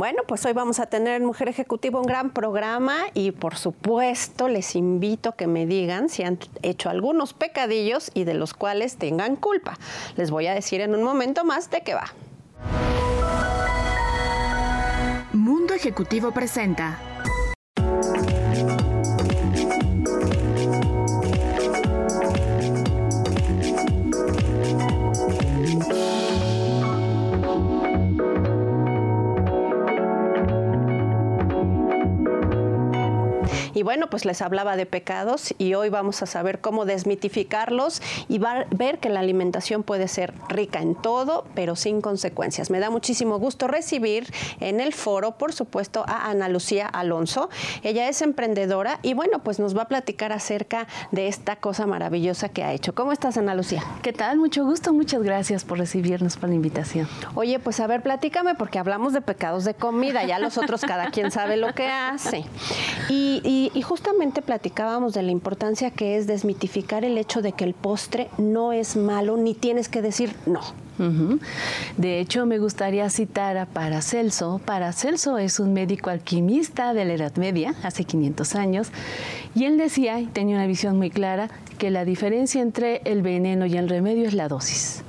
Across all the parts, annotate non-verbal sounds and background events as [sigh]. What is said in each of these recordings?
Bueno, pues hoy vamos a tener Mujer Ejecutiva un gran programa y por supuesto les invito a que me digan si han hecho algunos pecadillos y de los cuales tengan culpa. Les voy a decir en un momento más de qué va. Mundo Ejecutivo presenta Y bueno, pues les hablaba de pecados y hoy vamos a saber cómo desmitificarlos y ver que la alimentación puede ser rica en todo, pero sin consecuencias. Me da muchísimo gusto recibir en el foro, por supuesto, a Ana Lucía Alonso. Ella es emprendedora y bueno, pues nos va a platicar acerca de esta cosa maravillosa que ha hecho. ¿Cómo estás, Ana Lucía? ¿Qué tal? Mucho gusto, muchas gracias por recibirnos, por la invitación. Oye, pues a ver, platícame, porque hablamos de pecados de comida, ya los otros cada quien sabe lo que hace. y y, justamente platicábamos de la importancia que es desmitificar el hecho de que el postre no es malo ni tienes que decir no. De hecho, me gustaría citar a Paracelso. Paracelso es un médico alquimista de la Edad Media, hace 500 años, y él decía, y tenía una visión muy clara, que la diferencia entre el veneno y el remedio es la dosis.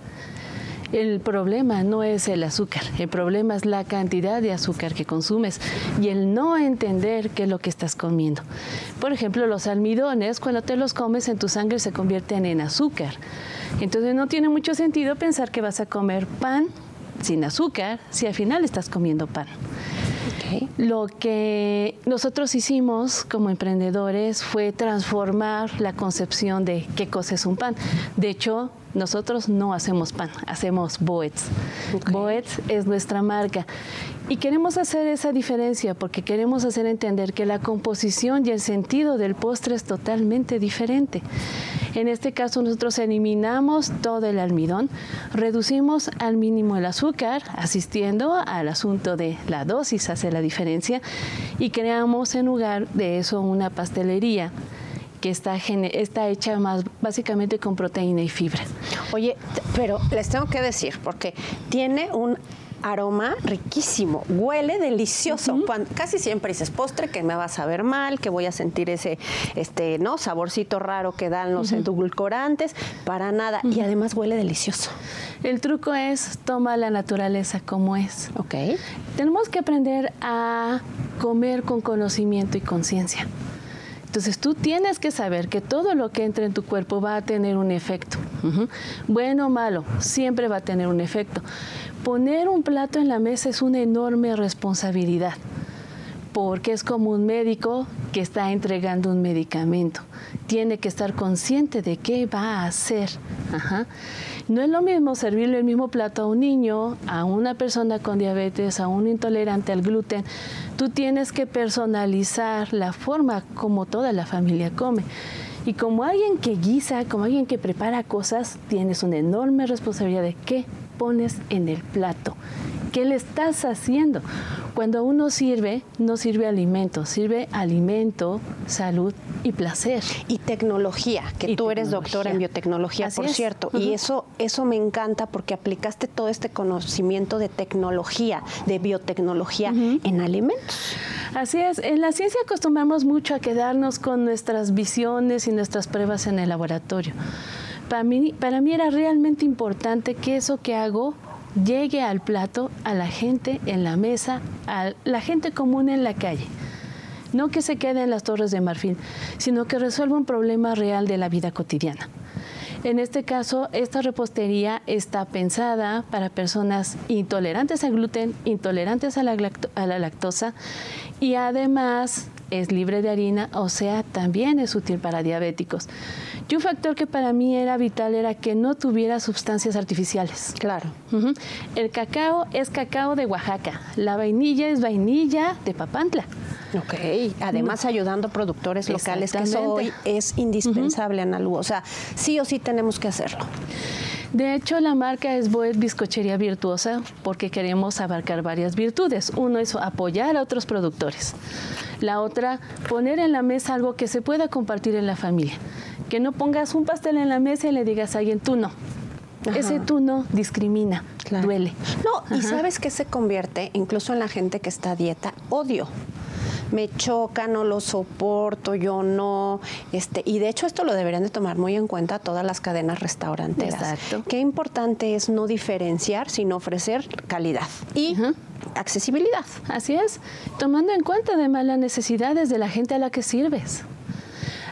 El problema no es el azúcar, el problema es la cantidad de azúcar que consumes y el no entender qué es lo que estás comiendo. Por ejemplo, los almidones, cuando te los comes en tu sangre se convierten en azúcar. Entonces no tiene mucho sentido pensar que vas a comer pan sin azúcar si al final estás comiendo pan. Lo que nosotros hicimos como emprendedores fue transformar la concepción de qué cosa es un pan. De hecho, nosotros no hacemos pan, hacemos Boets. Boets es nuestra marca. Y queremos hacer esa diferencia porque queremos hacer entender que la composición y el sentido del postre es totalmente diferente. En este caso nosotros eliminamos todo el almidón, reducimos al mínimo el azúcar, asistiendo al asunto de la dosis hace la diferencia, y creamos en lugar de eso una pastelería que está, está hecha más básicamente con proteína y fibra. Oye, pero les tengo que decir, porque tiene un aroma riquísimo, huele delicioso. casi siempre dices postre que me va a saber mal, que voy a sentir ese este, ¿no? saborcito raro que dan los edulcorantes, para nada. Y además huele delicioso. El truco es toma la naturaleza como es. Ok. Tenemos que aprender a comer con conocimiento y conciencia. Entonces tú tienes que saber que todo lo que entra en tu cuerpo va a tener un efecto. Bueno o malo, siempre va a tener un efecto. Poner un plato en la mesa es una enorme responsabilidad porque es como un médico que está entregando un medicamento. Tiene que estar consciente de qué va a hacer. No es lo mismo servirle el mismo plato a un niño, a una persona con diabetes, a un intolerante al gluten. Tú tienes que personalizar la forma como toda la familia come. Y como alguien que guisa, como alguien que prepara cosas, tienes una enorme responsabilidad de qué pones en el plato. ¿Qué le estás haciendo? Cuando uno sirve, no sirve alimento, sirve alimento, salud y placer. Y tecnología, que tú eres doctora en biotecnología, por cierto. Y eso, eso me encanta porque aplicaste todo este conocimiento de tecnología, de biotecnología en alimentos. Así es, en la ciencia acostumbramos mucho a quedarnos con nuestras visiones y nuestras pruebas en el laboratorio. Para mí, para mí era realmente importante que eso que hago llegue al plato, a la gente en la mesa, a la gente común en la calle. No que se quede en las torres de marfil, sino que resuelva un problema real de la vida cotidiana. En este caso, esta repostería está pensada para personas intolerantes al gluten, intolerantes a la, a la lactosa y además es libre de harina, o sea, también es útil para diabéticos. Y un factor que para mí era vital era que no tuviera sustancias artificiales. Claro. El cacao es cacao de Oaxaca, la vainilla es vainilla de Papantla. Ok, además ayudando a productores locales, que eso hoy es indispensable, en algo. O sea, sí o sí tenemos que hacerlo. De hecho, la marca es Boet Bizcochería Virtuosa porque queremos abarcar varias virtudes. Uno es apoyar a otros productores. La otra, poner en la mesa algo que se pueda compartir en la familia. Que no pongas un pastel en la mesa y le digas a alguien, tú no. Ese tú no discrimina. duele. No, y sabes que se convierte, incluso en la gente que está a dieta, odio me choca, no lo soporto, yo no, este, y de hecho esto lo deberían de tomar muy en cuenta todas las cadenas restauranteras. Exacto. Qué importante es no diferenciar, sino ofrecer calidad y accesibilidad. Así es, tomando en cuenta además las necesidades de la gente a la que sirves.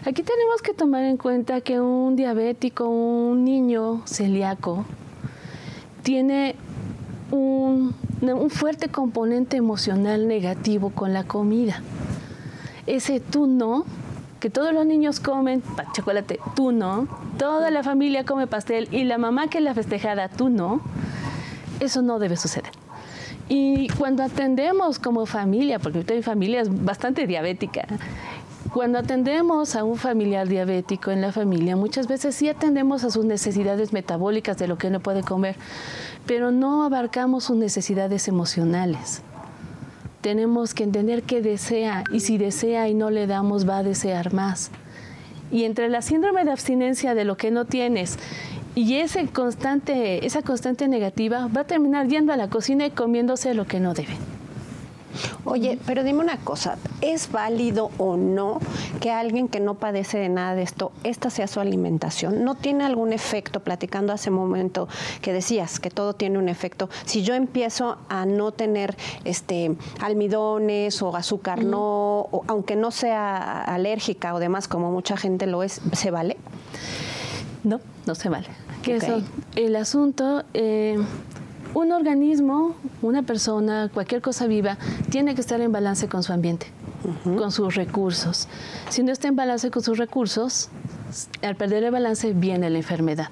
Aquí tenemos que tomar en cuenta que un diabético, un niño celíaco, tiene un, fuerte componente emocional negativo con la comida. Ese tú no, que todos los niños comen chocolate, tú no, toda la familia come pastel y la mamá que la festejada, tú no, eso no debe suceder. Y cuando atendemos como familia, porque mi familia es bastante diabética, cuando atendemos a un familiar diabético en la familia, muchas veces sí atendemos a sus necesidades metabólicas de lo que no puede comer, pero no abarcamos sus necesidades emocionales. Tenemos que entender que desea y si desea y no le damos va a desear más. Y entre la síndrome de abstinencia de lo que no tienes y ese constante, esa constante negativa va a terminar yendo a la cocina y comiéndose lo que no debe. Oye, pero dime una cosa, ¿es válido o no que alguien que no padece de nada de esto, esta sea su alimentación? ¿No tiene algún efecto, platicando hace un momento que decías que todo tiene un efecto? Si yo empiezo a no tener este almidones o azúcar, no, aunque no sea alérgica o demás, como mucha gente lo es, ¿se vale? No, no se vale. Que eso, el asunto... Eh, un organismo, una persona, cualquier cosa viva, tiene que estar en balance con su ambiente, con sus recursos. Si no está en balance con sus recursos, al perder el balance viene la enfermedad.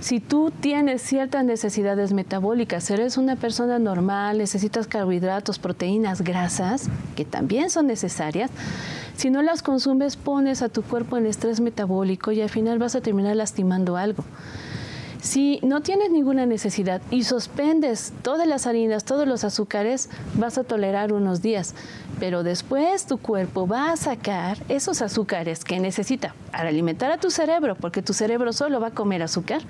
Si tú tienes ciertas necesidades metabólicas, eres una persona normal, necesitas carbohidratos, proteínas, grasas, que también son necesarias, si no las consumes pones a tu cuerpo en estrés metabólico y al final vas a terminar lastimando algo. Si no tienes ninguna necesidad y suspendes todas las harinas, todos los azúcares, vas a tolerar unos días, pero después tu cuerpo va a sacar esos azúcares que necesita para alimentar a tu cerebro, porque tu cerebro solo va a comer azúcar,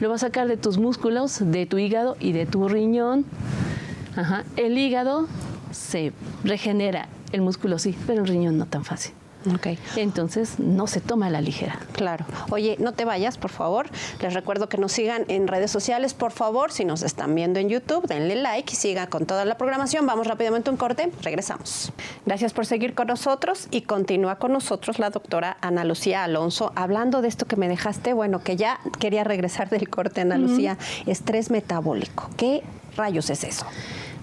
lo va a sacar de tus músculos, de tu hígado y de tu riñón. El hígado se regenera, el músculo sí, pero el riñón no tan fácil. Okay. Entonces no se toma a la ligera. Claro. Oye, no te vayas, por favor. Les recuerdo que nos sigan en redes sociales, por favor. Si nos están viendo en YouTube, denle like y siga con toda la programación. Vamos rápidamente a un corte. Regresamos. Gracias por seguir con nosotros y continúa con nosotros la doctora Ana Lucía Alonso hablando de esto que me dejaste. Bueno, que ya quería regresar del corte, Ana Lucía. Estrés metabólico. ¿Qué rayos es eso?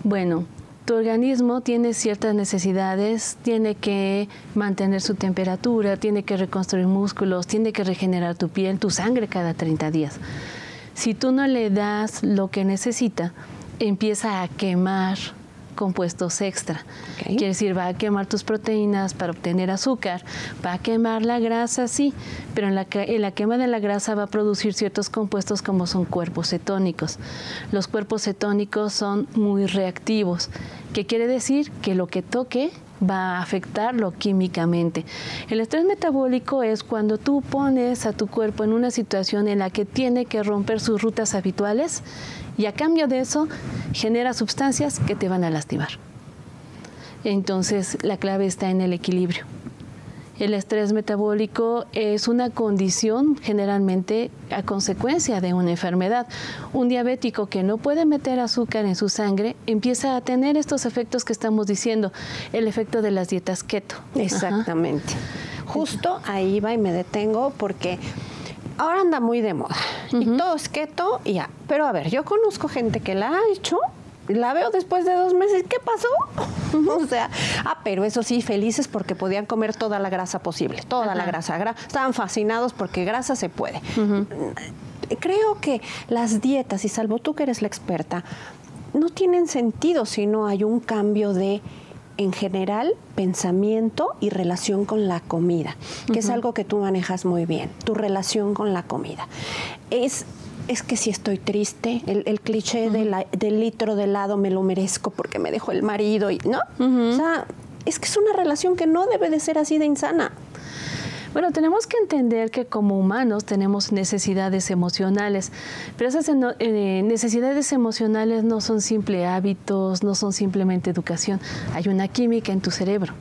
Bueno, tu organismo tiene ciertas necesidades, tiene que mantener su temperatura, tiene que reconstruir músculos, tiene que regenerar tu piel, tu sangre cada 30 días. Si tú no le das lo que necesita, empieza a quemar compuestos extra. Quiere decir, va a quemar tus proteínas para obtener azúcar, va a quemar la grasa, sí, pero en la, en la quema de la grasa va a producir ciertos compuestos como son cuerpos cetónicos. Los cuerpos cetónicos son muy reactivos, que quiere decir que lo que toque va a afectarlo químicamente. El estrés metabólico es cuando tú pones a tu cuerpo en una situación en la que tiene que romper sus rutas habituales y a cambio de eso genera sustancias que te van a lastimar. Entonces la clave está en el equilibrio. El estrés metabólico es una condición generalmente a consecuencia de una enfermedad. Un diabético que no puede meter azúcar en su sangre empieza a tener estos efectos que estamos diciendo, el efecto de las dietas keto. Exactamente. Justo ahí va y me detengo porque ahora anda muy de moda y todo es keto y ya. Pero a ver, yo conozco gente que la ha hecho la veo después de dos meses, ¿qué pasó? [laughs] o sea, ah, pero eso sí, felices porque podían comer toda la grasa posible, toda la grasa. Estaban fascinados porque grasa se puede. Creo que las dietas, y salvo tú que eres la experta, no tienen sentido si no hay un cambio de en general pensamiento y relación con la comida, que es algo que tú manejas muy bien, tu relación con la comida. Es es que si estoy triste, el, cliché del litro de helado me lo merezco porque me dejó el marido y no, o sea, es que es una relación que no debe de ser así de insana. Bueno, tenemos que entender que como humanos tenemos necesidades emocionales, pero esas eh, necesidades emocionales no son simple hábitos, no son simplemente educación. Hay una química en tu cerebro.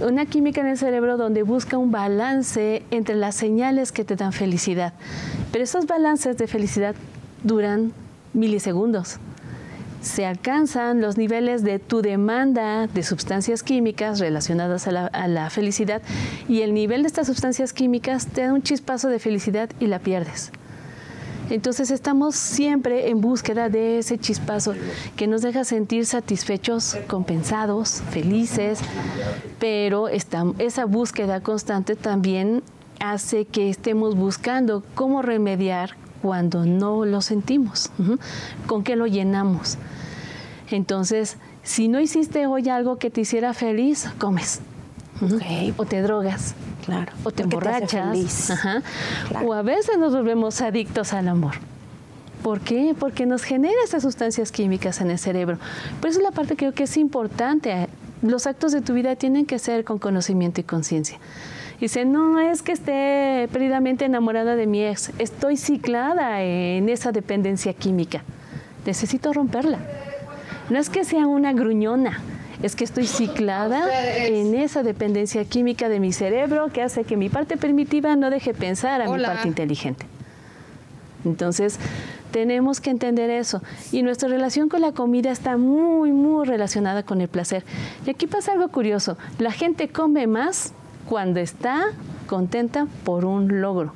Una química en el cerebro donde busca un balance entre las señales que te dan felicidad. Pero esos balances de felicidad duran milisegundos se alcanzan los niveles de tu demanda de sustancias químicas relacionadas a la, felicidad y el nivel de estas sustancias químicas te da un chispazo de felicidad y la pierdes. Entonces estamos siempre en búsqueda de ese chispazo que nos deja sentir satisfechos, compensados, felices, pero esa búsqueda constante también hace que estemos buscando cómo remediar cuando no lo sentimos, con qué lo llenamos. Entonces, si no hiciste hoy algo que te hiciera feliz, comes. O te drogas. Claro. O te emborrachas. O a veces nos volvemos adictos al amor. ¿Por qué? Porque nos genera esas sustancias químicas en el cerebro. Por eso es la parte que creo que es importante. Los actos de tu vida tienen que ser con conocimiento y conciencia. Dice, no es que esté perdidamente enamorada de mi ex, estoy ciclada en esa dependencia química. Necesito romperla. No es que sea una gruñona, es que estoy ciclada en esa dependencia química de mi cerebro que hace que mi parte primitiva no deje pensar a mi parte inteligente. Entonces, tenemos que entender eso. Y nuestra relación con la comida está muy, muy relacionada con el placer. Y aquí pasa algo curioso. La gente come más cuando está contenta por un logro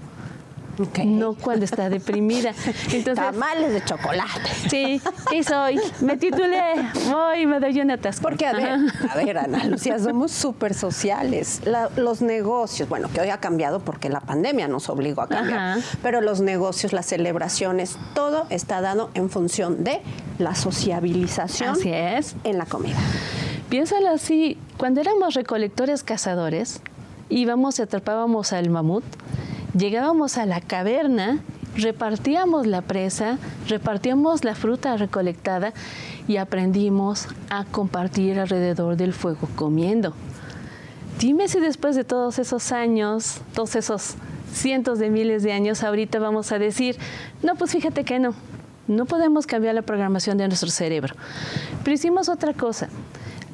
no cuando está deprimida. [laughs] Entonces, Tamales de chocolate. Sí, ¿qué soy? Me titulé, voy, me doy una atasco. Porque, a ver, a ver, Ana Lucía, somos súper sociales. los negocios, bueno, que hoy ha cambiado porque la pandemia nos obligó a cambiar, pero los negocios, las celebraciones, todo está dado en función de la sociabilización así es. en la comida. Piénsalo así, cuando éramos recolectores cazadores, íbamos y atrapábamos al mamut, llegábamos a la caverna, repartíamos la presa, repartíamos la fruta recolectada y aprendimos a compartir alrededor del fuego comiendo. Dime si después de todos esos años, todos esos cientos de miles de años, ahorita vamos a decir, no, pues fíjate que no, no podemos cambiar la programación de nuestro cerebro. Pero hicimos otra cosa.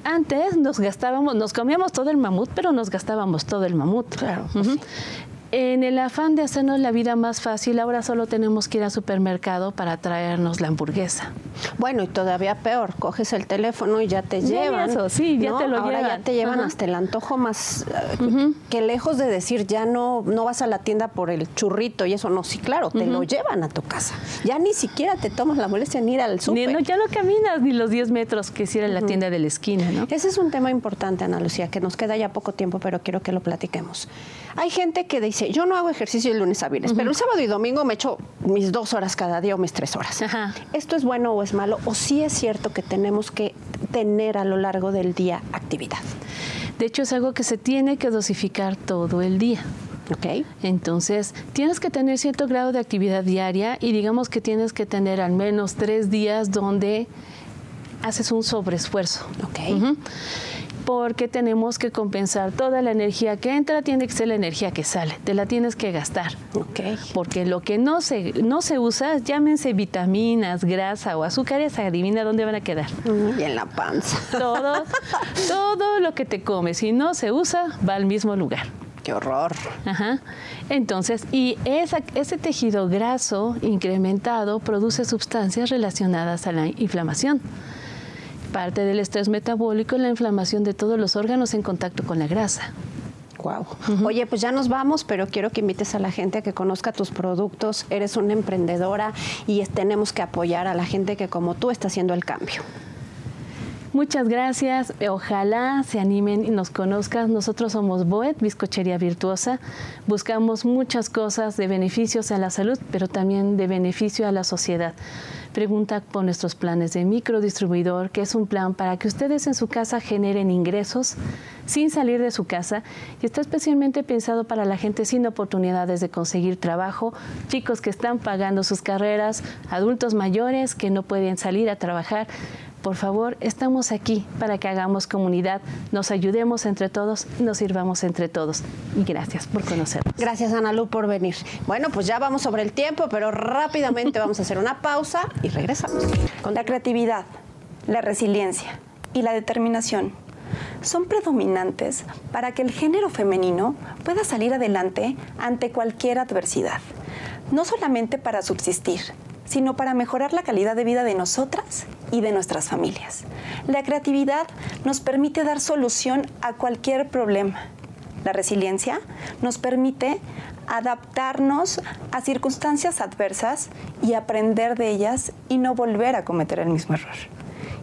Antes nos gastábamos, nos comíamos todo el mamut, pero nos gastábamos todo el mamut. Claro. En el afán de hacernos la vida más fácil, ahora solo tenemos que ir al supermercado para traernos la hamburguesa. Bueno, y todavía peor, coges el teléfono y ya te llevan. Eso, sí, ya te lo ahora ya te llevan hasta el antojo más eh, que lejos de decir ya no no vas a la tienda por el churrito y eso no, sí, claro, te lo llevan a tu casa. Ya ni siquiera te tomas la molestia en ir al súper. No, ya no caminas ni los 10 metros que hiciera la tienda de la esquina, ¿no? Ese es un tema importante, Ana Lucía, que nos queda ya poco tiempo, pero quiero que lo platiquemos. Hay gente que dice, yo no hago ejercicio el lunes a viernes, pero el sábado y domingo me echo mis dos horas cada día o mis tres horas. ¿Esto es bueno o es malo? ¿O sí es cierto que tenemos que tener a lo largo del día actividad? De hecho, es algo que se tiene que dosificar todo el día. Okay. Entonces, tienes que tener cierto grado de actividad diaria y digamos que tienes que tener al menos tres días donde haces un sobreesfuerzo. Okay porque tenemos que compensar toda la energía que entra, tiene que ser la energía que sale, te la tienes que gastar. Okay. Porque lo que no se, no se usa, llámense vitaminas, grasa o azúcares, adivina dónde van a quedar. Y en la panza. [laughs] Todo, todo lo que te comes, si no se usa, va al mismo lugar. Qué horror. Ajá. Entonces, y esa, ese tejido graso incrementado produce sustancias relacionadas a la inflamación parte del estrés metabólico y la inflamación de todos los órganos en contacto con la grasa. Wow. Oye, pues ya nos vamos, pero quiero que invites a la gente a que conozca tus productos. Eres una emprendedora y tenemos que apoyar a la gente que como tú está haciendo el cambio. Muchas gracias. Ojalá se animen y nos conozcan. Nosotros somos Boet, Bizcochería Virtuosa. Buscamos muchas cosas de beneficios a la salud, pero también de beneficio a la sociedad. Pregunta por nuestros planes de microdistribuidor, que es un plan para que ustedes en su casa generen ingresos sin salir de su casa y está especialmente pensado para la gente sin oportunidades de conseguir trabajo, chicos que están pagando sus carreras, adultos mayores que no pueden salir a trabajar por favor, estamos aquí para que hagamos comunidad, nos ayudemos entre todos, nos sirvamos entre todos. Y gracias por conocernos. Gracias, Ana Lu, por venir. Bueno, pues ya vamos sobre el tiempo, pero rápidamente vamos a hacer una pausa y regresamos. Con la creatividad, la resiliencia y la determinación son predominantes para que el género femenino pueda salir adelante ante cualquier adversidad, no solamente para subsistir, sino para mejorar la calidad de vida de nosotras y de nuestras familias. La creatividad nos permite dar solución a cualquier problema. La resiliencia nos permite adaptarnos a circunstancias adversas y aprender de ellas y no volver a cometer el mismo error.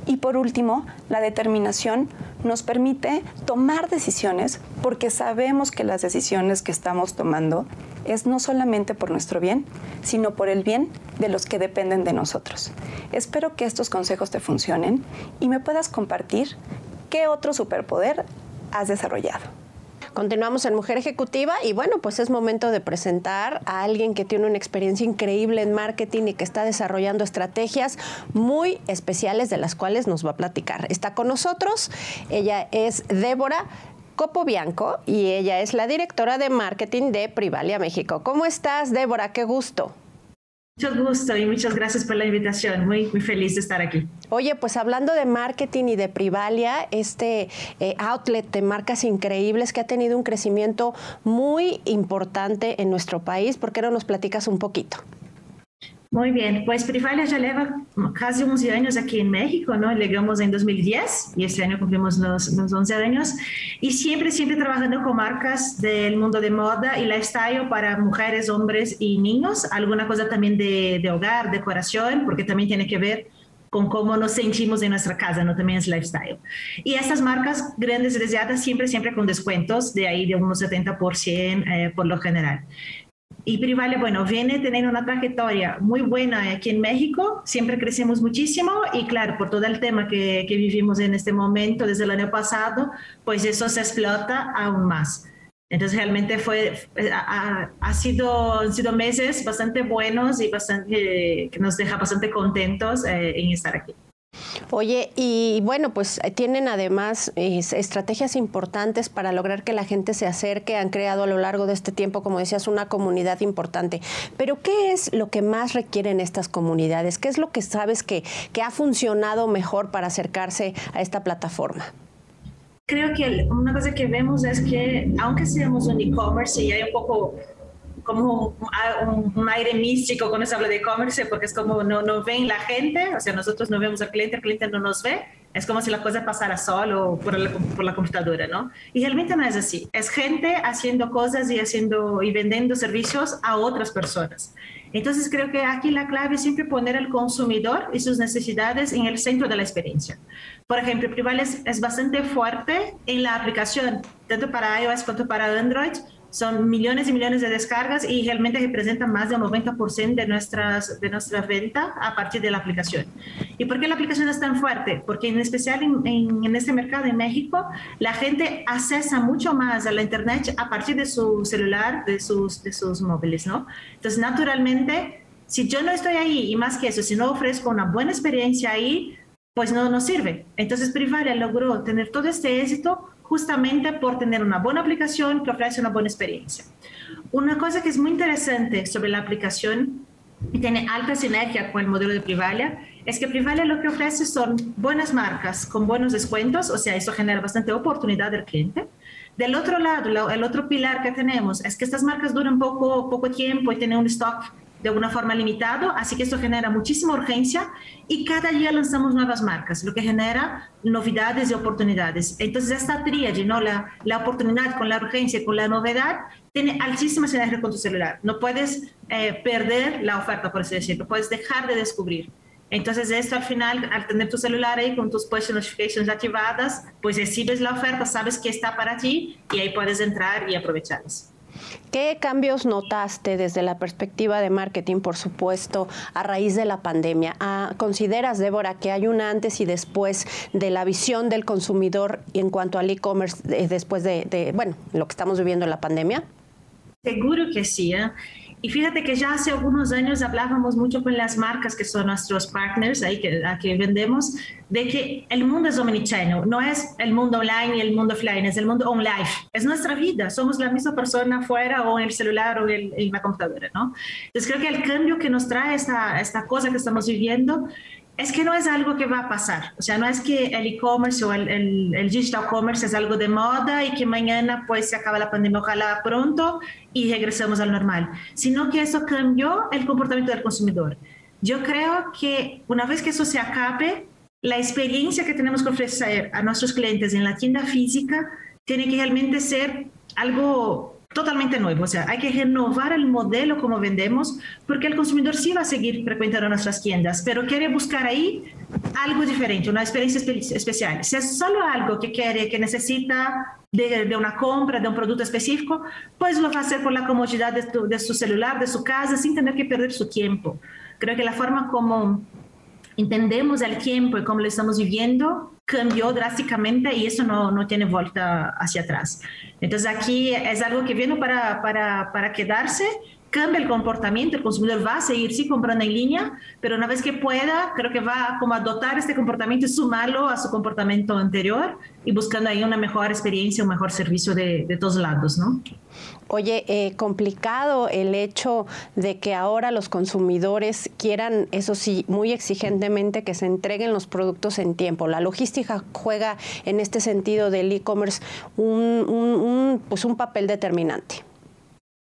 Y por último, la determinación nos permite tomar decisiones porque sabemos que las decisiones que estamos tomando es no solamente por nuestro bien, sino por el bien de los que dependen de nosotros. Espero que estos consejos te funcionen y me puedas compartir qué otro superpoder has desarrollado. Continuamos en Mujer Ejecutiva y bueno, pues es momento de presentar a alguien que tiene una experiencia increíble en marketing y que está desarrollando estrategias muy especiales de las cuales nos va a platicar. Está con nosotros, ella es Débora. Copo Bianco y ella es la directora de marketing de Privalia México. ¿Cómo estás, Débora? Qué gusto. Mucho gusto y muchas gracias por la invitación. Muy, muy feliz de estar aquí. Oye, pues hablando de marketing y de Privalia, este eh, outlet de marcas increíbles que ha tenido un crecimiento muy importante en nuestro país, ¿por qué no nos platicas un poquito? Muy bien, pues Privalia ya lleva casi 11 años aquí en México, ¿no? Llegamos en 2010 y este año cumplimos los, los 11 años y siempre, siempre trabajando con marcas del mundo de moda y lifestyle para mujeres, hombres y niños, alguna cosa también de, de hogar, decoración, porque también tiene que ver con cómo nos sentimos en nuestra casa, no también es lifestyle. Y estas marcas grandes y deseadas siempre, siempre con descuentos de ahí de unos 70% eh, por lo general. Y Privale, bueno, viene teniendo una trayectoria muy buena aquí en México, siempre crecemos muchísimo y claro, por todo el tema que, que vivimos en este momento desde el año pasado, pues eso se explota aún más. Entonces realmente fue, ha, ha, sido, han sido meses bastante buenos y bastante, que nos deja bastante contentos eh, en estar aquí. Oye, y bueno, pues eh, tienen además estrategias importantes para lograr que la gente se acerque. Han creado a lo largo de este tiempo, como decías, una comunidad importante. Pero ¿qué es lo que más requieren estas comunidades? ¿Qué es lo que sabes que, que ha funcionado mejor para acercarse a esta plataforma? Creo que una cosa que vemos es que, aunque seamos un e-commerce y hay un poco como un, un, aire místico cuando se habla de e-commerce, porque es como no, no ven la gente, o sea, nosotros no vemos al cliente, el cliente no nos ve, es como si la cosa pasara solo por la, por la computadora, ¿no? Y realmente no es así, es gente haciendo cosas y, haciendo, y vendiendo servicios a otras personas. Entonces creo que aquí la clave es siempre poner al consumidor y sus necesidades en el centro de la experiencia. Por ejemplo, Prival es, es bastante fuerte en la aplicación, tanto para iOS como para Android, son millones y millones de descargas y realmente representan más del 90% de, nuestras, de nuestra venta a partir de la aplicación. ¿Y por qué la aplicación es tan fuerte? Porque en especial en, en, este mercado en México, la gente accesa mucho más a la Internet a partir de su celular, de sus, de sus móviles, ¿no? Entonces, naturalmente, si yo no estoy ahí y más que eso, si no ofrezco una buena experiencia ahí, pues no nos sirve. Entonces, Privalia logró tener todo este éxito justamente por tener una buena aplicación que ofrece una buena experiencia. Una cosa que es muy interesante sobre la aplicación y tiene alta sinergia con el modelo de Privalia es que Privalia lo que ofrece son buenas marcas con buenos descuentos, o sea, eso genera bastante oportunidad del cliente. Del otro lado, el otro pilar que tenemos es que estas marcas duran poco, poco tiempo y tienen un stock de alguna forma limitado, así que esto genera muchísima urgencia y cada día lanzamos nuevas marcas, lo que genera novedades y oportunidades. Entonces, esta tríade, ¿no? la, la oportunidad con la urgencia con la novedad, tiene altísima sinergia con tu celular. No puedes eh, perder la oferta, por así decirlo, puedes dejar de descubrir. Entonces, esto al final, al tener tu celular ahí con tus push notifications activadas, pues recibes la oferta, sabes que está para ti y ahí puedes entrar y aprovecharlas. ¿Qué cambios notaste desde la perspectiva de marketing, por supuesto, a raíz de la pandemia? ¿Consideras, Débora, que hay un antes y después de la visión del consumidor en cuanto al e-commerce después de, de, bueno, lo que estamos viviendo en la pandemia? Seguro que sí. ¿eh? Y fíjate que ya hace algunos años hablábamos mucho con las marcas que son nuestros partners, ahí que, a que vendemos, de que el mundo es omnichannel, no es el mundo online y el mundo offline, es el mundo online, es nuestra vida, somos la misma persona afuera o en el celular o en, en la computadora, ¿no? Entonces creo que el cambio que nos trae esta, esta cosa que estamos viviendo es que no es algo que va a pasar. O sea, no es que el e-commerce o el, el, digital commerce es algo de moda y que mañana pues se acaba la pandemia, ojalá pronto y regresamos al normal, sino que eso cambió el comportamiento del consumidor. Yo creo que una vez que eso se acabe, la experiencia que tenemos que ofrecer a nuestros clientes en la tienda física tiene que realmente ser algo totalmente nuevo. O sea, hay que renovar el modelo como vendemos, porque el consumidor sí va a seguir frecuentando nuestras tiendas, pero quiere buscar ahí algo diferente, una experiencia especial. Si es solo algo que quiere, que necesita de, una compra, de un producto específico, pues lo va a hacer por la comodidad de, de su celular, de su casa, sin tener que perder su tiempo. Creo que la forma como entendemos el tiempo y cómo lo estamos viviendo cambió drásticamente y eso no, no tiene vuelta hacia atrás. Entonces aquí es algo que viene para, para, para quedarse cambia el comportamiento, el consumidor va a seguir sí comprando en línea, pero una vez que pueda, creo que va como a dotar este comportamiento y sumarlo a su comportamiento anterior y buscando ahí una mejor experiencia, un mejor servicio de, de todos lados, ¿no? Oye, eh, complicado el hecho de que ahora los consumidores quieran, eso sí, muy exigentemente que se entreguen los productos en tiempo. La logística juega en este sentido del e-commerce un, pues un papel determinante.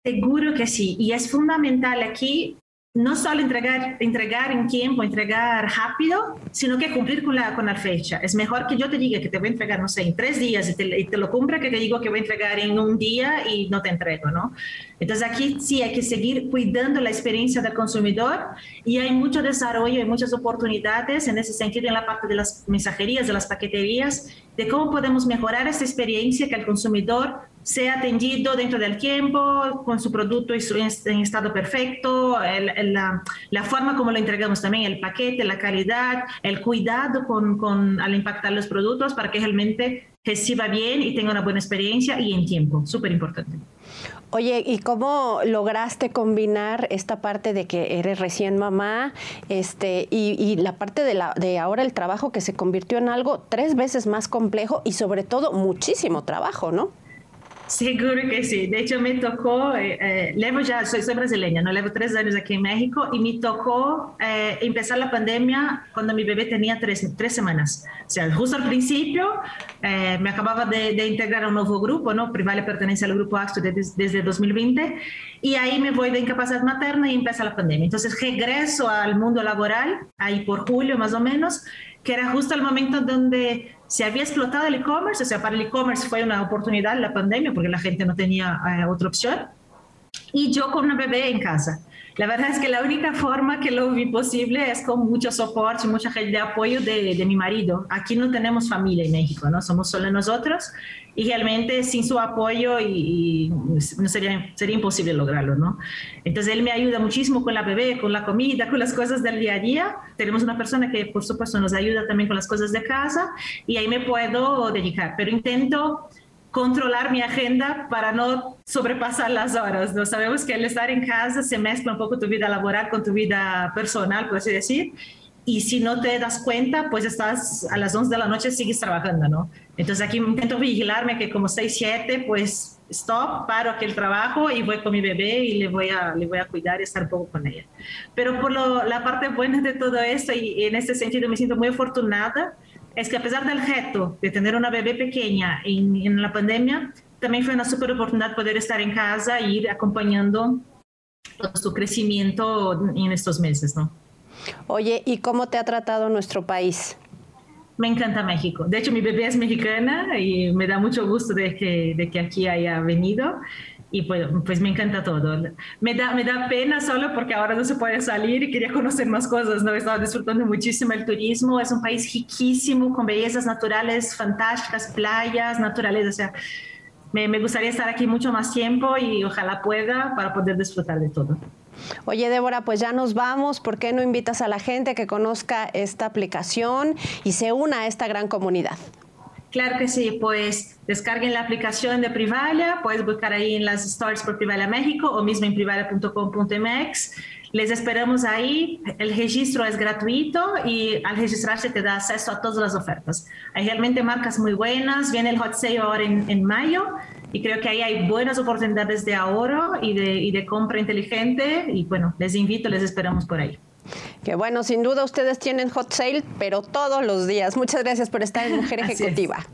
Seguro que sí. Y es fundamental aquí no solo entregar, entregar en tiempo, entregar rápido, sino que cumplir con la, con la fecha. Es mejor que yo te diga que te voy a entregar, no sé, en tres días y te, y te lo cumpla que te digo que voy a entregar en un día y no te entrego, ¿no? Entonces aquí sí hay que seguir cuidando la experiencia del consumidor y hay mucho desarrollo y muchas oportunidades en ese sentido en la parte de las mensajerías, de las paqueterías, de cómo podemos mejorar esta experiencia que el consumidor sea atendido dentro del tiempo, con su producto en estado perfecto, el, el, la, la, forma como lo entregamos también, el paquete, la calidad, el cuidado con, con, al impactar los productos para que realmente reciba bien y tenga una buena experiencia y en tiempo, súper importante. Oye, ¿y cómo lograste combinar esta parte de que eres recién mamá este, y, y, la parte de, la, de ahora el trabajo que se convirtió en algo tres veces más complejo y sobre todo muchísimo trabajo, ¿no? Seguro que sí. De hecho, me tocó, eh, eh, levo ya, soy, soy, brasileña, no levo tres años aquí en México y me tocó eh, empezar la pandemia cuando mi bebé tenía tres, tres semanas. O sea, justo al principio eh, me acababa de, de, integrar a un nuevo grupo, ¿no? Privale pertenece al grupo AXTO desde, desde 2020 y ahí me voy de incapacidad materna y empieza la pandemia. Entonces regreso al mundo laboral, ahí por julio más o menos, que era justo el momento donde se había explotado el e-commerce, o sea, para el e-commerce fue una oportunidad la pandemia porque la gente no tenía eh, otra opción. Y yo con una bebé en casa. La verdad es que la única forma que lo vi posible es con mucho soporte, mucha gente de apoyo de, de mi marido. Aquí no tenemos familia en México, ¿no? Somos solo nosotros y realmente sin su apoyo y, y no sería, sería imposible lograrlo, ¿no? Entonces él me ayuda muchísimo con la bebé, con la comida, con las cosas del día a día. Tenemos una persona que por supuesto nos ayuda también con las cosas de casa y ahí me puedo dedicar, pero intento controlar mi agenda para no sobrepasar las horas. ¿no? Sabemos que el estar en casa se mezcla un poco tu vida laboral con tu vida personal, por así decir, y si no te das cuenta, pues estás a las 11 de la noche, sigues trabajando, ¿no? Entonces aquí intento vigilarme que como 6, 7, pues stop, paro aquel trabajo y voy con mi bebé y le voy a, le voy a cuidar y estar un poco con ella. Pero por lo, la parte buena de todo esto, y en este sentido me siento muy afortunada, es que a pesar del reto de tener una bebé pequeña en, en la pandemia, también fue una super oportunidad poder estar en casa e ir acompañando su crecimiento en estos meses, ¿no? Oye, ¿y cómo te ha tratado nuestro país? Me encanta México. De hecho, mi bebé es mexicana y me da mucho gusto de que, de que aquí haya venido y pues, pues, me encanta todo. Me da, me da pena solo porque ahora no se puede salir y quería conocer más cosas, ¿no? Estaba disfrutando muchísimo el turismo, es un país riquísimo, con bellezas naturales fantásticas, playas, naturales, o sea, me, me gustaría estar aquí mucho más tiempo y ojalá pueda para poder disfrutar de todo. Oye, Débora, pues ya nos vamos. ¿Por qué no invitas a la gente que conozca esta aplicación y se una a esta gran comunidad? Claro que sí, pues descarguen la aplicación de Privalia, puedes buscar ahí en las stores por Privalia México o mismo en privalia.com.mx. Les esperamos ahí, el registro es gratuito y al registrarse te da acceso a todas las ofertas. Hay realmente marcas muy buenas, viene el hot sale ahora en, mayo y creo que ahí hay buenas oportunidades de ahorro y de compra inteligente y bueno, les invito, les esperamos por ahí. Que bueno, sin duda ustedes tienen hot sale, pero todos los días. Muchas gracias por estar en Mujer Ejecutiva.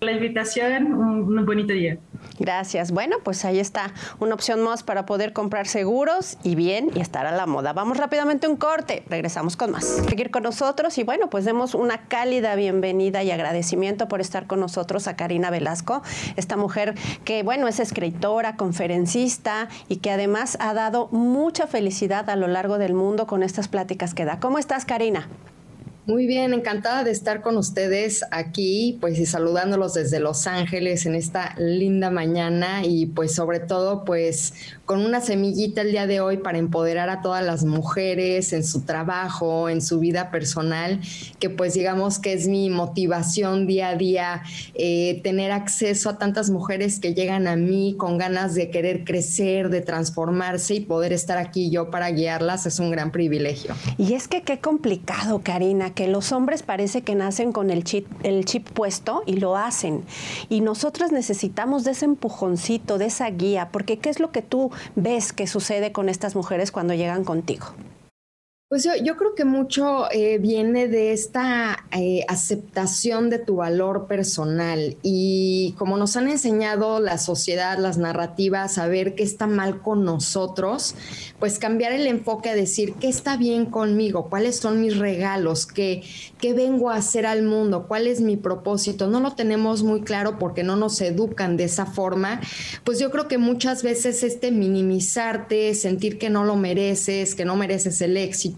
La invitación, un, un bonito día. Gracias. Bueno, pues ahí está una opción más para poder comprar seguros y bien y estar a la moda. Vamos rápidamente a un corte. Regresamos con más. Seguir con nosotros y bueno, pues demos una cálida bienvenida y agradecimiento por estar con nosotros a Karina Velasco, esta mujer que bueno, es escritora, conferencista y que además ha dado mucha felicidad a lo largo del mundo con estas pláticas que da. ¿Cómo estás, Karina? Muy bien, encantada de estar con ustedes aquí, pues y saludándolos desde Los Ángeles en esta linda mañana y pues sobre todo pues con una semillita el día de hoy para empoderar a todas las mujeres en su trabajo, en su vida personal, que pues digamos que es mi motivación día a día, eh, tener acceso a tantas mujeres que llegan a mí con ganas de querer crecer, de transformarse y poder estar aquí yo para guiarlas es un gran privilegio. Y es que qué complicado, Karina, que los hombres parece que nacen con el chip, el chip puesto y lo hacen. Y nosotras necesitamos de ese empujoncito, de esa guía, porque ¿qué es lo que tú ves que sucede con estas mujeres cuando llegan contigo? Pues yo, creo que mucho eh, viene de esta eh, aceptación de tu valor personal y como nos han enseñado la sociedad, las narrativas, a ver qué está mal con nosotros, pues cambiar el enfoque a decir qué está bien conmigo, cuáles son mis regalos, qué, qué vengo a hacer al mundo, cuál es mi propósito. No lo tenemos muy claro porque no nos educan de esa forma. Pues yo creo que muchas veces este minimizarte, sentir que no lo mereces, que no mereces el éxito,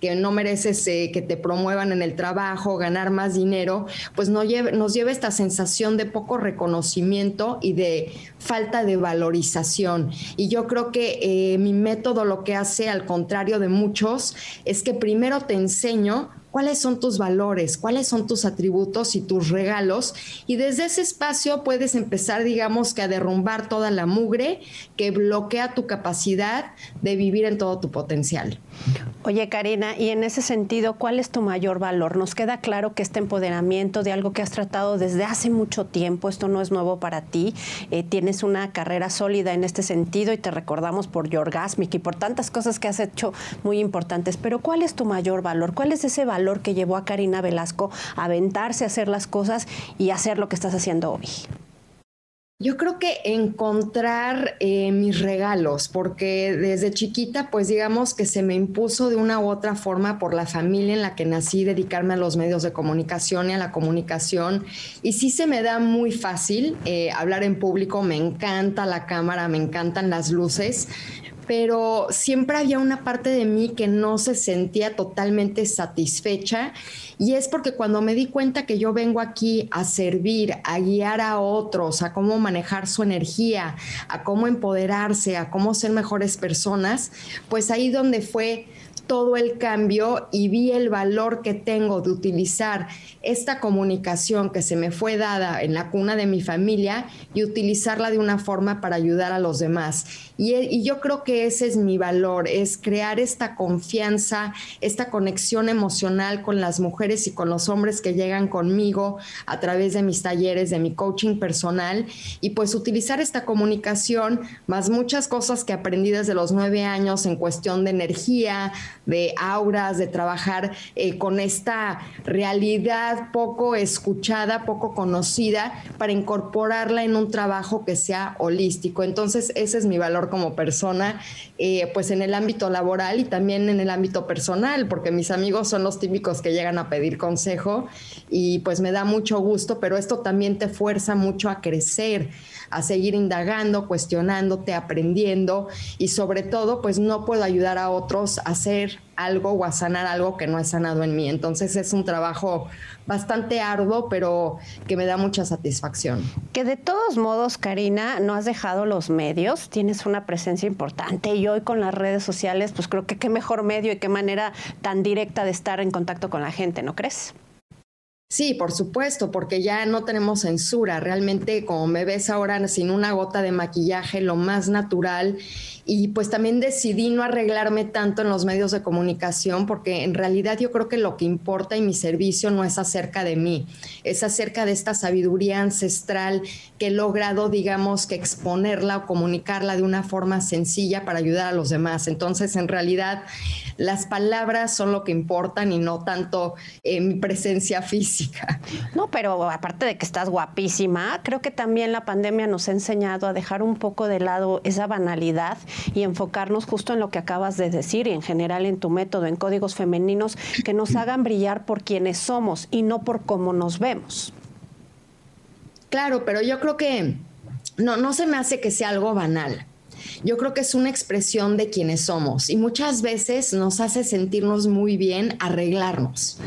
que no mereces eh, que te promuevan en el trabajo, ganar más dinero, pues lleva, nos lleva esta sensación de poco reconocimiento y de falta de valorización. Y yo creo que eh, mi método lo que hace, al contrario de muchos, es que primero te enseño cuáles son tus valores, cuáles son tus atributos y tus regalos. Y desde ese espacio puedes empezar, digamos, que a derrumbar toda la mugre que bloquea tu capacidad de vivir en todo tu potencial. Oye, Karina, y en ese sentido, ¿cuál es tu mayor valor? Nos queda claro que este empoderamiento de algo que has tratado desde hace mucho tiempo, esto no es nuevo para ti, eh, tienes una carrera sólida en este sentido y te recordamos por Yorgasmic y por tantas cosas que has hecho muy importantes, pero ¿cuál es tu mayor valor? ¿Cuál es ese valor? que llevó a Karina Velasco a aventarse a hacer las cosas y hacer lo que estás haciendo hoy? Yo creo que encontrar eh, mis regalos, porque desde chiquita, pues digamos que se me impuso de una u otra forma por la familia en la que nací, dedicarme a los medios de comunicación y a la comunicación. Y sí se me da muy fácil eh, hablar en público, me encanta la cámara, me encantan las luces, pero siempre había una parte de mí que no se sentía totalmente satisfecha y es porque cuando me di cuenta que yo vengo aquí a servir, a guiar a otros, a cómo manejar su energía, a cómo empoderarse, a cómo ser mejores personas, pues ahí donde fue todo el cambio y vi el valor que tengo de utilizar esta comunicación que se me fue dada en la cuna de mi familia y utilizarla de una forma para ayudar a los demás. Y, yo creo que ese es mi valor, es crear esta confianza, esta conexión emocional con las mujeres y con los hombres que llegan conmigo a través de mis talleres, de mi coaching personal y pues utilizar esta comunicación más muchas cosas que aprendí desde los nueve años en cuestión de energía, de auras, de trabajar eh, con esta realidad poco escuchada, poco conocida, para incorporarla en un trabajo que sea holístico. Entonces, ese es mi valor como persona, eh, pues en el ámbito laboral y también en el ámbito personal, porque mis amigos son los típicos que llegan a pedir consejo y pues me da mucho gusto, pero esto también te fuerza mucho a crecer a seguir indagando, cuestionándote, aprendiendo y sobre todo, pues no puedo ayudar a otros a hacer algo o a sanar algo que no he sanado en mí. Entonces es un trabajo bastante arduo, pero que me da mucha satisfacción. Que de todos modos, Karina, no has dejado los medios, tienes una presencia importante y hoy con las redes sociales, pues creo que qué mejor medio y qué manera tan directa de estar en contacto con la gente, ¿no crees? Sí, por supuesto, porque ya no tenemos censura. Realmente, como me ves ahora sin una gota de maquillaje, lo más natural. Y pues también decidí no arreglarme tanto en los medios de comunicación, porque en realidad yo creo que lo que importa y mi servicio no es acerca de mí, es acerca de esta sabiduría ancestral que he logrado, digamos, que exponerla o comunicarla de una forma sencilla para ayudar a los demás. Entonces, en realidad, las palabras son lo que importan y no tanto eh, mi presencia [laughs] física. No, pero aparte de que estás guapísima, creo que también la pandemia nos ha enseñado a dejar un poco de lado esa banalidad y enfocarnos justo en lo que acabas de decir y en general en tu método, en códigos femeninos que nos hagan brillar por quienes somos y no por cómo nos vemos. Claro, pero yo creo que no, no se me hace que sea algo banal. Yo creo que es una expresión de quienes somos y muchas veces nos hace sentirnos muy bien arreglarnos.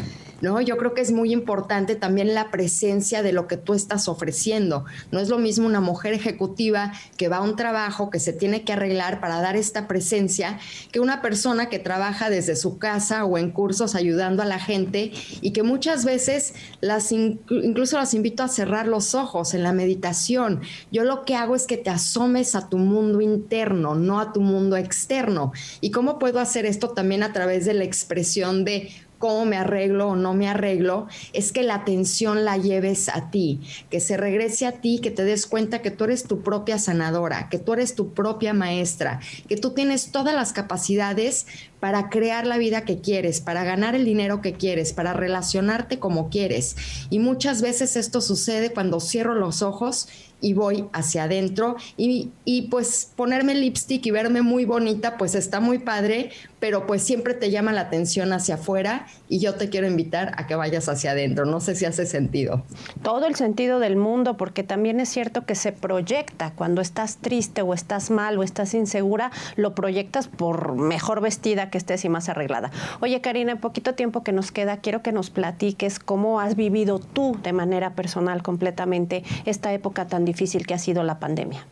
¿No? Yo creo que es muy importante también la presencia de lo que tú estás ofreciendo. No es lo mismo una mujer ejecutiva que va a un trabajo, que se tiene que arreglar para dar esta presencia, que una persona que trabaja desde su casa o en cursos ayudando a la gente y que muchas veces las incluso las invito a cerrar los ojos en la meditación. Yo lo que hago es que te asomes a tu mundo interno, no a tu mundo externo. ¿Y cómo puedo hacer esto también a través de la expresión de cómo me arreglo o no me arreglo, es que la atención la lleves a ti, que se regrese a ti, que te des cuenta que tú eres tu propia sanadora, que tú eres tu propia maestra, que tú tienes todas las capacidades para crear la vida que quieres, para ganar el dinero que quieres, para relacionarte como quieres. Y muchas veces esto sucede cuando cierro los ojos y voy hacia adentro y, y, pues ponerme lipstick y verme muy bonita pues está muy padre, pero pues siempre te llama la atención hacia afuera y yo te quiero invitar a que vayas hacia adentro. No sé si hace sentido. Todo el sentido del mundo, porque también es cierto que se proyecta cuando estás triste o estás mal o estás insegura, lo proyectas por mejor vestida que estés y más arreglada. Oye, Karina, en poquito tiempo que nos queda, quiero que nos platiques cómo has vivido tú de manera personal completamente esta época tan difícil que ha sido la pandemia.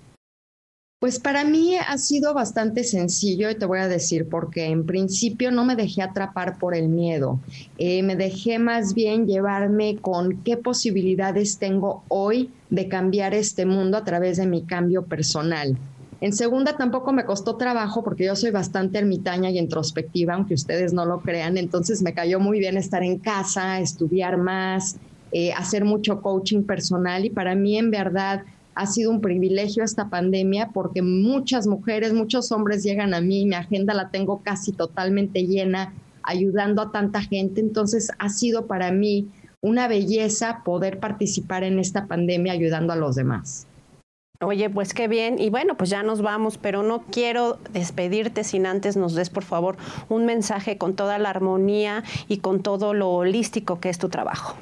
Pues para mí ha sido bastante sencillo y te voy a decir porque en principio no me dejé atrapar por el miedo, eh, me dejé más bien llevarme con qué posibilidades tengo hoy de cambiar este mundo a través de mi cambio personal. En segunda tampoco me costó trabajo porque yo soy bastante ermitaña y introspectiva, aunque ustedes no lo crean, entonces me cayó muy bien estar en casa, estudiar más, eh, hacer mucho coaching personal y para mí en verdad ha sido un privilegio esta pandemia porque muchas mujeres, muchos hombres llegan a mí, mi agenda la tengo casi totalmente llena, ayudando a tanta gente, entonces ha sido para mí una belleza poder participar en esta pandemia ayudando a los demás. Oye, pues qué bien. Y bueno, pues ya nos vamos, pero no quiero despedirte sin antes nos des, por favor, un mensaje con toda la armonía y con todo lo holístico que es tu trabajo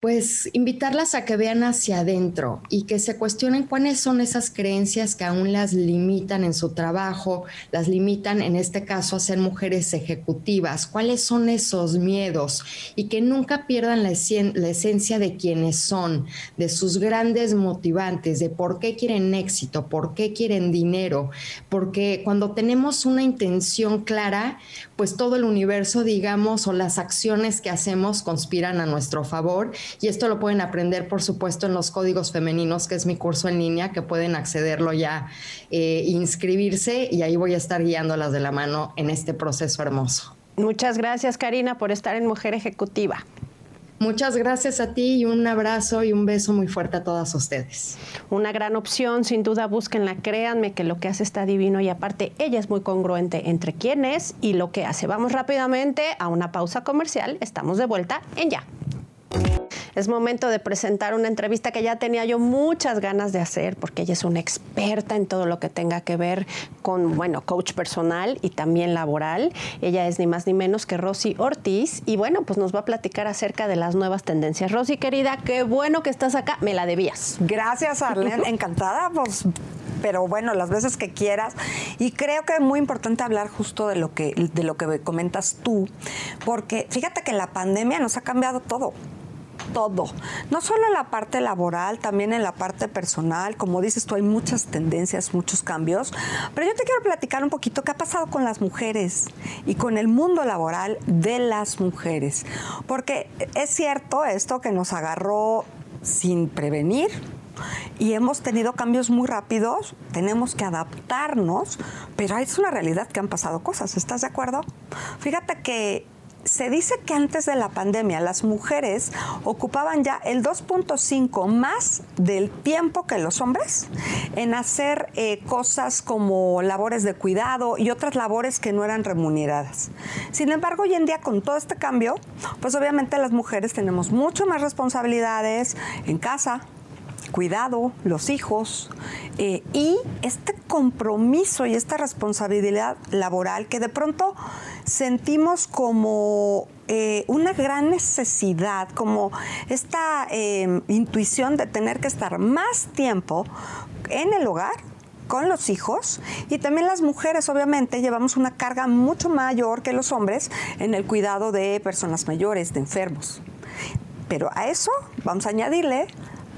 pues invitarlas a que vean hacia adentro y que se cuestionen cuáles son esas creencias que aún las limitan en su trabajo, las limitan en este caso a ser mujeres ejecutivas, cuáles son esos miedos y que nunca pierdan la, esencia de quienes son, de sus grandes motivantes, de por qué quieren éxito, por qué quieren dinero, porque cuando tenemos una intención clara, pues todo el universo, digamos, o las acciones que hacemos conspiran a nuestro favor y esto lo pueden aprender, por supuesto, en los códigos femeninos, que es mi curso en línea, que pueden accederlo ya, eh, inscribirse y ahí voy a estar guiándolas de la mano en este proceso hermoso. Muchas gracias, Karina, por estar en Mujer Ejecutiva. Muchas gracias a ti y un abrazo y un beso muy fuerte a todas ustedes. Una gran opción, sin duda búsquenla, créanme que lo que hace está divino y aparte ella es muy congruente entre quién es y lo que hace. Vamos rápidamente a una pausa comercial, estamos de vuelta en ya. Es momento de presentar una entrevista que ya tenía yo muchas ganas de hacer porque ella es una experta en todo lo que tenga que ver con, bueno, coach personal y también laboral. Ella es ni más ni menos que Rosy Ortiz y bueno, pues nos va a platicar acerca de las nuevas tendencias. Rosy, querida, qué bueno que estás acá. Me la debías. Gracias, Arlene. [laughs] Encantada, pues pero bueno, las veces que quieras. Y creo que es muy importante hablar justo de lo que, de lo que comentas tú, porque fíjate que la pandemia nos ha cambiado todo todo. No solo en la parte laboral, también en la parte personal. Como dices tú, hay muchas tendencias, muchos cambios. Pero yo te quiero platicar un poquito qué ha pasado con las mujeres y con el mundo laboral de las mujeres. Porque es cierto esto que nos agarró sin prevenir, y hemos tenido cambios muy rápidos, tenemos que adaptarnos, pero es una realidad que han pasado cosas, ¿estás de acuerdo? Fíjate que se dice que antes de la pandemia las mujeres ocupaban ya el 2.5 más del tiempo que los hombres en hacer eh, cosas como labores de cuidado y otras labores que no eran remuneradas. Sin embargo, hoy en día con todo este cambio, pues obviamente las mujeres tenemos mucho más responsabilidades en casa, cuidado, los hijos, eh, y este compromiso y esta responsabilidad laboral que de pronto sentimos como eh, una gran necesidad, como esta eh, intuición de tener que estar más tiempo en el hogar con los hijos y también las mujeres obviamente llevamos una carga mucho mayor que los hombres en el cuidado de personas mayores, de enfermos. Pero a eso vamos a añadirle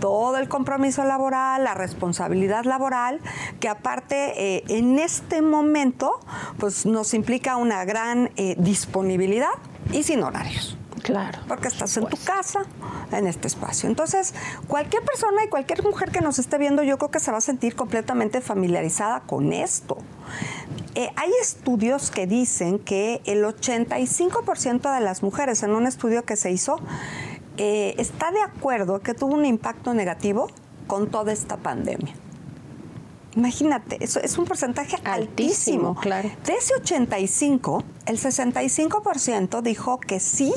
todo el compromiso laboral, la responsabilidad laboral, que aparte eh, en este momento pues nos implica una gran eh, disponibilidad y sin horarios. Claro. Porque estás en tu casa, en este espacio. Entonces, cualquier persona y cualquier mujer que nos esté viendo, yo creo que se va a sentir completamente familiarizada con esto. Eh, hay estudios que dicen que el 85% de las mujeres, en un estudio que se hizo, eh, está de acuerdo que tuvo un impacto negativo con toda esta pandemia. Imagínate, eso es un porcentaje altísimo. claro. De ese 85, el 65% dijo que sí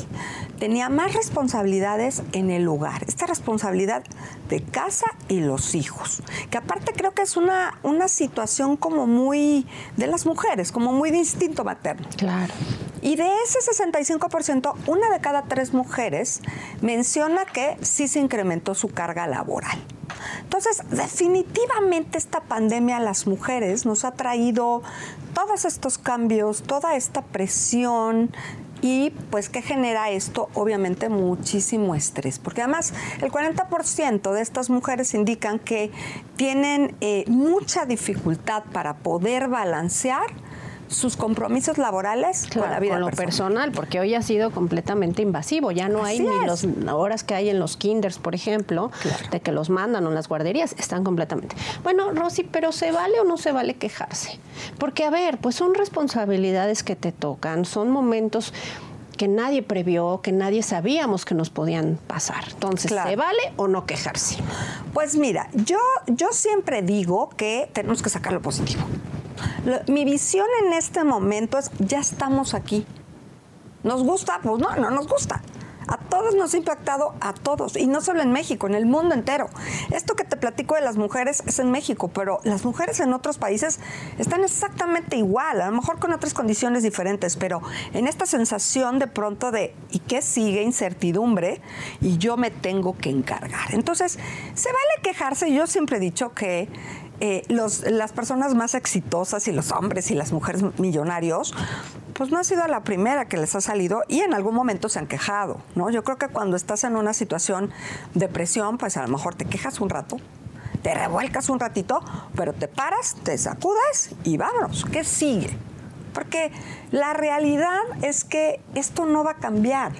tenía más responsabilidades en el lugar. Esta responsabilidad de casa y los hijos. Que aparte creo que es una, una situación como muy de las mujeres, como muy de instinto materno. Claro. Y de ese 65%, una de cada tres mujeres menciona que sí se incrementó su carga laboral. Entonces, definitivamente esta pandemia a las mujeres nos ha traído todos estos cambios, toda esta presión, y pues, ¿qué genera esto? Obviamente muchísimo estrés, porque además el 40% de estas mujeres indican que tienen eh, mucha dificultad para poder balancear sus compromisos laborales con la vida con lo personal. porque hoy ha sido completamente invasivo. Ya no hay ni las horas que hay en los kinders, por ejemplo, de que los mandan o en las guarderías, están completamente. Bueno, Rosy, pero ¿se vale o no se vale quejarse? Porque, a ver, pues son responsabilidades que te tocan, son momentos que nadie previó, que nadie sabíamos que nos podían pasar. Entonces, ¿se vale o no quejarse? Pues mira, yo, yo siempre digo que tenemos que sacar lo positivo mi visión en este momento es, ya estamos aquí. ¿Nos gusta? Pues no, no nos gusta. A todos nos ha impactado, a todos, y no solo en México, en el mundo entero. Esto que te platico de las mujeres es en México, pero las mujeres en otros países están exactamente igual, a lo mejor con otras condiciones diferentes, pero en esta sensación de pronto de, ¿y qué sigue? Incertidumbre, y yo me tengo que encargar. Entonces, se vale quejarse, yo siempre he dicho que eh, las personas más exitosas y los hombres y las mujeres millonarios, pues no ha sido la primera que les ha salido y en algún momento se han quejado, ¿no? Yo creo que cuando estás en una situación de presión, pues a lo mejor te quejas un rato, te revuelcas un ratito, pero te paras, te sacudas y vámonos, ¿qué sigue? Porque la realidad es que esto no va a cambiar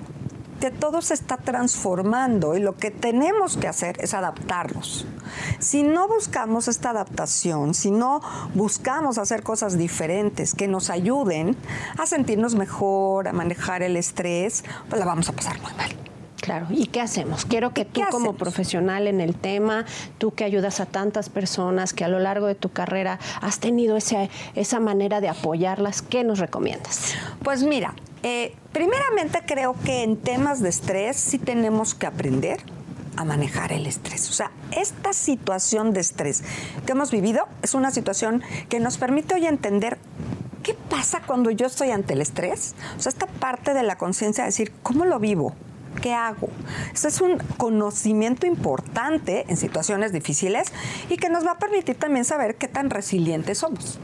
que todo se está transformando y lo que tenemos que hacer es adaptarnos. Si no buscamos esta adaptación, si no buscamos hacer cosas diferentes que nos ayuden a sentirnos mejor, a manejar el estrés, pues la vamos a pasar muy mal. Claro, ¿y qué hacemos? Quiero que tú como profesional en el tema, tú que ayudas a tantas personas, que a lo largo de tu carrera has tenido ese, esa manera de apoyarlas, ¿qué nos recomiendas? Pues mira, eh, primeramente creo que en temas de estrés sí tenemos que aprender a manejar el estrés. O sea, esta situación de estrés que hemos vivido es una situación que nos permite hoy entender qué pasa cuando yo estoy ante el estrés. O sea, esta parte de la conciencia de decir, ¿cómo lo vivo? ¿Qué hago? Eso es un conocimiento importante en situaciones difíciles y que nos va a permitir también saber qué tan resilientes somos.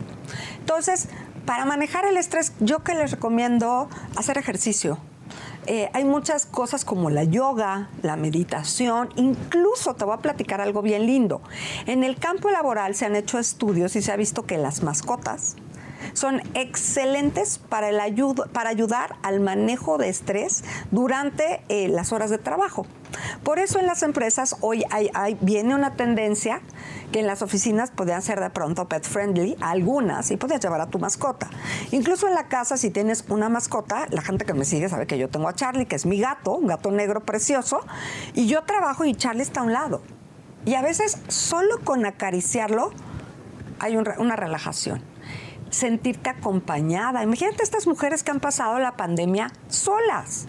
Entonces, para manejar el estrés, yo que les recomiendo hacer ejercicio. eh, hay muchas cosas como la yoga, la meditación, incluso te voy a platicar algo bien lindo. En el campo laboral se han hecho estudios y se ha visto que las mascotas son excelentes para, el para ayudar al manejo de estrés durante eh, las horas de trabajo. Por eso en las empresas hoy hay, viene una tendencia que en las oficinas podrían ser de pronto pet friendly, algunas, y podías llevar a tu mascota. Incluso en la casa, si tienes una mascota, la gente que me sigue sabe que yo tengo a Charlie, que es mi gato, un gato negro precioso, y yo trabajo y Charlie está a un lado. Y a veces solo con acariciarlo hay una relajación sentirte acompañada. Imagínate estas mujeres que han pasado la pandemia solas.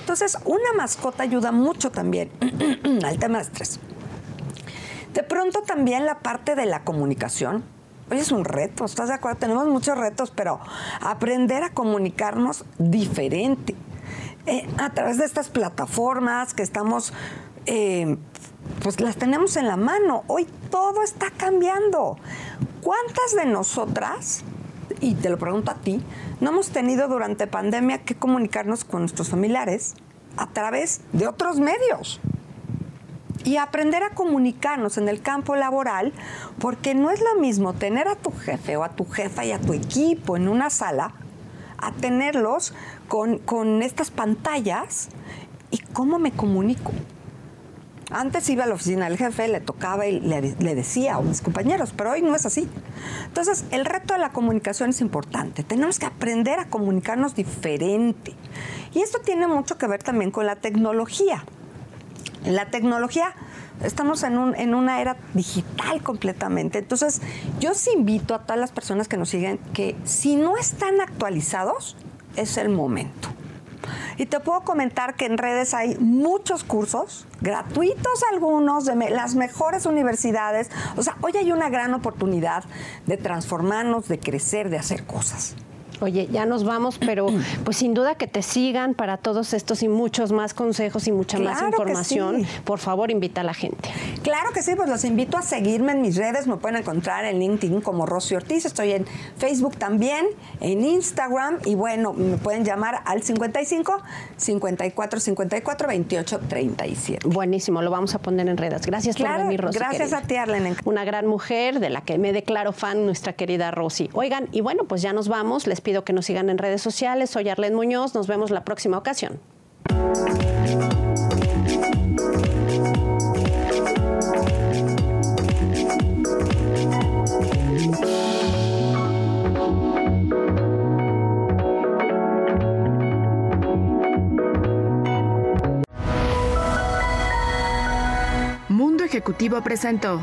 Entonces, una mascota ayuda mucho también [clears throat] al tema de estrés. De pronto también la parte de la comunicación. Hoy es un reto, ¿estás de acuerdo? Tenemos muchos retos, pero aprender a comunicarnos diferente. Eh, a través de estas plataformas que estamos, eh, pues las tenemos en la mano. Hoy todo está cambiando. ¿Cuántas de nosotras, y te lo pregunto a ti, no hemos tenido durante pandemia que comunicarnos con nuestros familiares a través de otros medios? Y aprender a comunicarnos en el campo laboral, porque no es lo mismo tener a tu jefe o a tu jefa y a tu equipo en una sala, a tenerlos con, con estas pantallas y cómo me comunico. Antes iba a la oficina del jefe, le tocaba y le, decía a mis compañeros, pero hoy no es así. Entonces, el reto de la comunicación es importante. Tenemos que aprender a comunicarnos diferente. Y esto tiene mucho que ver también con la tecnología. La tecnología, estamos en, en una era digital completamente. Entonces, yo os invito a todas las personas que nos siguen que si no están actualizados, es el momento. Y te puedo comentar que en redes hay muchos cursos, gratuitos algunos, de las mejores universidades. O sea, hoy hay una gran oportunidad de transformarnos, de crecer, de hacer cosas. Oye, ya nos vamos, pero [clears throat] pues sin duda que te sigan para todos estos y muchos más consejos y mucha más información. Por favor, invita a la gente. Claro que sí, pues los invito a seguirme en mis redes. Me pueden encontrar en LinkedIn como Rosy Ortiz. Estoy en Facebook también, en Instagram. Y bueno, me pueden llamar al 55 54 54 28 37. Buenísimo, lo vamos a poner en redes. Gracias por venir, Rosy. Gracias a ti, Arlene. Una gran mujer de la que me declaro fan, nuestra querida Rosy. Oigan, y bueno, pues ya nos vamos. Les pido pido que nos sigan en redes sociales. Soy Arlene Muñoz. Nos vemos la próxima ocasión. Mundo Ejecutivo presentó